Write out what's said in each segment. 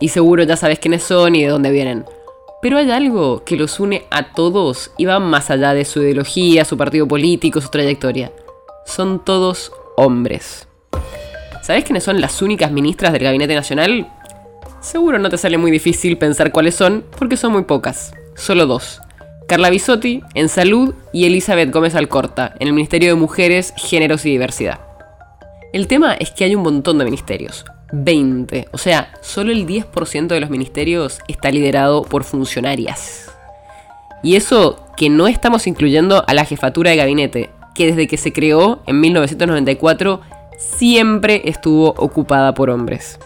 y seguro ya sabes quiénes son y de dónde vienen. Pero hay algo que los une a todos y va más allá de su ideología, su partido político, su trayectoria. Son todos hombres. ¿Sabes quiénes son las únicas ministras del Gabinete Nacional? Seguro no te sale muy difícil pensar cuáles son, porque son muy pocas. Solo dos. Carla Bisotti, en Salud, y Elizabeth Gómez Alcorta, en el Ministerio de Mujeres, Géneros y Diversidad. El tema es que hay un montón de ministerios. 20. O sea, solo el 10% de los ministerios está liderado por funcionarias. Y eso que no estamos incluyendo a la jefatura de gabinete, que desde que se creó en 1994 siempre estuvo ocupada por hombres.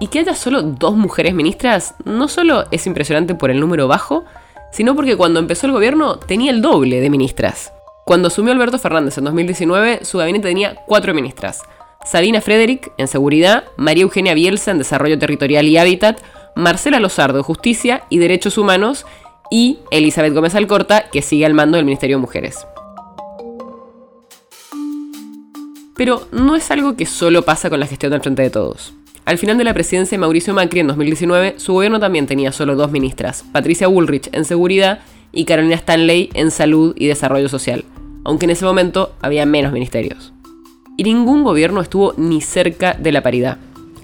Y que haya solo dos mujeres ministras no solo es impresionante por el número bajo, sino porque cuando empezó el gobierno tenía el doble de ministras. Cuando asumió Alberto Fernández en 2019, su gabinete tenía cuatro ministras. Sabina Frederick, en Seguridad, María Eugenia Bielsa, en Desarrollo Territorial y Hábitat, Marcela Lozardo, en Justicia y Derechos Humanos, y Elizabeth Gómez Alcorta, que sigue al mando del Ministerio de Mujeres. Pero no es algo que solo pasa con la gestión del Frente de Todos. Al final de la presidencia de Mauricio Macri en 2019, su gobierno también tenía solo dos ministras, Patricia Bullrich en Seguridad y Carolina Stanley en Salud y Desarrollo Social, aunque en ese momento había menos ministerios. Y ningún gobierno estuvo ni cerca de la paridad.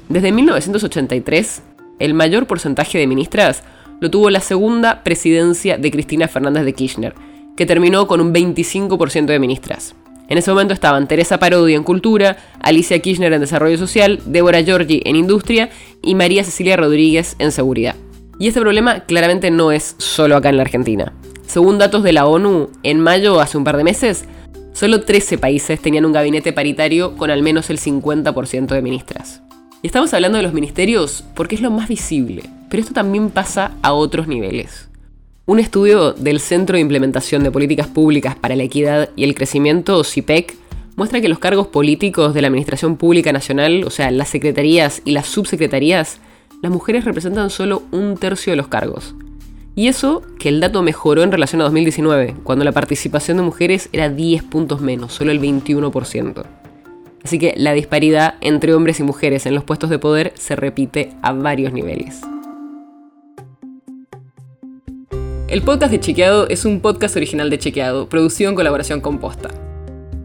Desde 1983, el mayor porcentaje de ministras lo tuvo la segunda presidencia de Cristina Fernández de Kirchner, que terminó con un 25% de ministras. En ese momento estaban Teresa Parodi en Cultura, Alicia Kirchner en Desarrollo Social, Débora Giorgi en Industria y María Cecilia Rodríguez en Seguridad. Y este problema claramente no es solo acá en la Argentina. Según datos de la ONU, en mayo, hace un par de meses, solo 13 países tenían un gabinete paritario con al menos el 50% de ministras. Y estamos hablando de los ministerios porque es lo más visible, pero esto también pasa a otros niveles. Un estudio del Centro de Implementación de Políticas Públicas para la Equidad y el Crecimiento, CIPEC, muestra que los cargos políticos de la Administración Pública Nacional, o sea, las secretarías y las subsecretarías, las mujeres representan solo un tercio de los cargos. Y eso que el dato mejoró en relación a 2019, cuando la participación de mujeres era 10 puntos menos, solo el 21%. Así que la disparidad entre hombres y mujeres en los puestos de poder se repite a varios niveles. El podcast de Chequeado es un podcast original de Chequeado, producido en colaboración con Posta.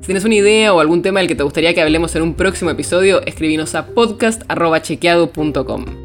Si tienes una idea o algún tema del que te gustaría que hablemos en un próximo episodio, escribinos a podcast.chequeado.com.